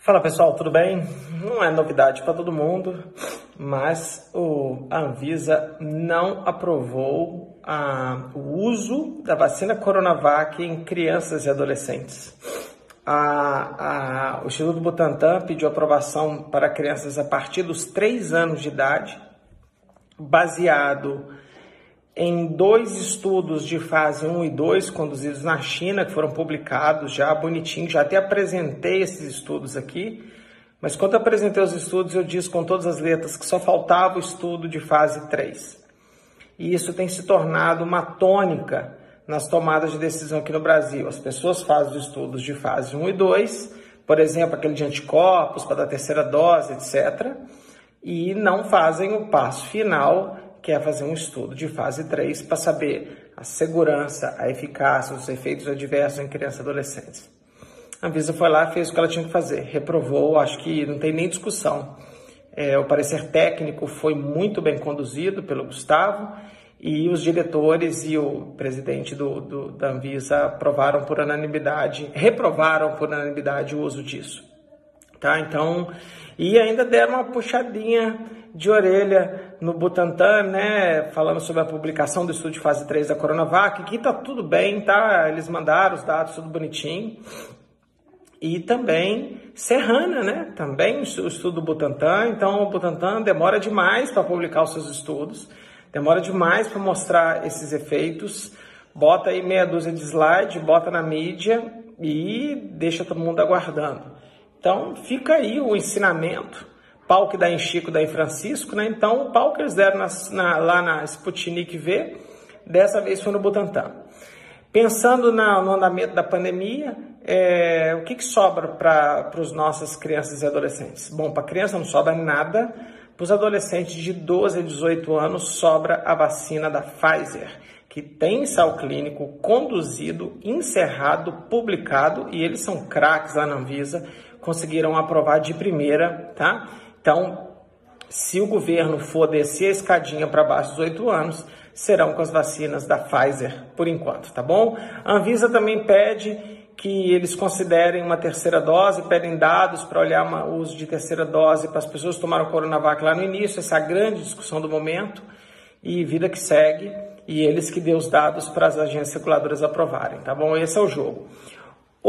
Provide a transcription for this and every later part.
Fala pessoal, tudo bem? Não é novidade para todo mundo, mas o, Anvisa não aprovou a, o uso da vacina Coronavac em crianças e adolescentes. A, a, o Instituto Butantan pediu aprovação para crianças a partir dos 3 anos de idade, baseado em dois estudos de fase 1 e 2 conduzidos na China, que foram publicados já bonitinho, já até apresentei esses estudos aqui, mas quando apresentei os estudos, eu disse com todas as letras que só faltava o estudo de fase 3. E isso tem se tornado uma tônica nas tomadas de decisão aqui no Brasil. As pessoas fazem os estudos de fase 1 e 2, por exemplo, aquele de anticorpos para a terceira dose, etc., e não fazem o passo final quer fazer um estudo de fase 3 para saber a segurança, a eficácia, os efeitos adversos em crianças e adolescentes. A Anvisa foi lá, fez o que ela tinha que fazer, reprovou, acho que não tem nem discussão. É, o parecer técnico foi muito bem conduzido pelo Gustavo e os diretores e o presidente do, do, da Anvisa aprovaram por unanimidade, reprovaram por unanimidade o uso disso. Tá? Então, e ainda deram uma puxadinha de orelha no Butantan, né, falando sobre a publicação do estudo de fase 3 da Coronavac, que tá tudo bem, tá? Eles mandaram os dados tudo bonitinho. E também Serrana, né? Também o estudo do Butantan. Então, o Butantan demora demais para publicar os seus estudos, demora demais para mostrar esses efeitos. Bota aí meia dúzia de slide, bota na mídia e deixa todo mundo aguardando. Então, fica aí o ensinamento pau que dá em Chico, dá em Francisco, né? Então, o pau que eles deram na, na, lá na Sputnik V, dessa vez foi no Butantan. Pensando na, no andamento da pandemia, é, o que, que sobra para as nossas crianças e adolescentes? Bom, para criança não sobra nada, para os adolescentes de 12 a 18 anos sobra a vacina da Pfizer, que tem ensaio clínico conduzido, encerrado, publicado, e eles são craques lá na Anvisa, conseguiram aprovar de primeira, tá? Então, se o governo for descer a escadinha para baixo dos 8 anos, serão com as vacinas da Pfizer por enquanto, tá bom? A Anvisa também pede que eles considerem uma terceira dose, pedem dados para olhar o uso de terceira dose para as pessoas que tomaram Coronavac lá no início, essa é grande discussão do momento, e vida que segue, e eles que dê os dados para as agências circuladoras aprovarem, tá bom? Esse é o jogo.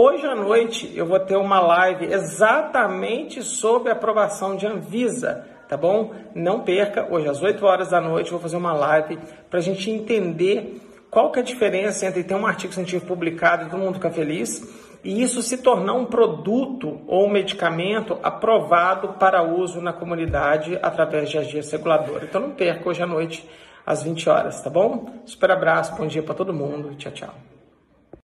Hoje à noite eu vou ter uma live exatamente sobre aprovação de Anvisa, tá bom? Não perca, hoje às 8 horas da noite eu vou fazer uma live para a gente entender qual que é a diferença entre ter um artigo científico publicado e todo mundo ficar feliz e isso se tornar um produto ou um medicamento aprovado para uso na comunidade através de agência reguladora. Então não perca hoje à noite às 20 horas, tá bom? Super abraço, bom dia para todo mundo, tchau, tchau.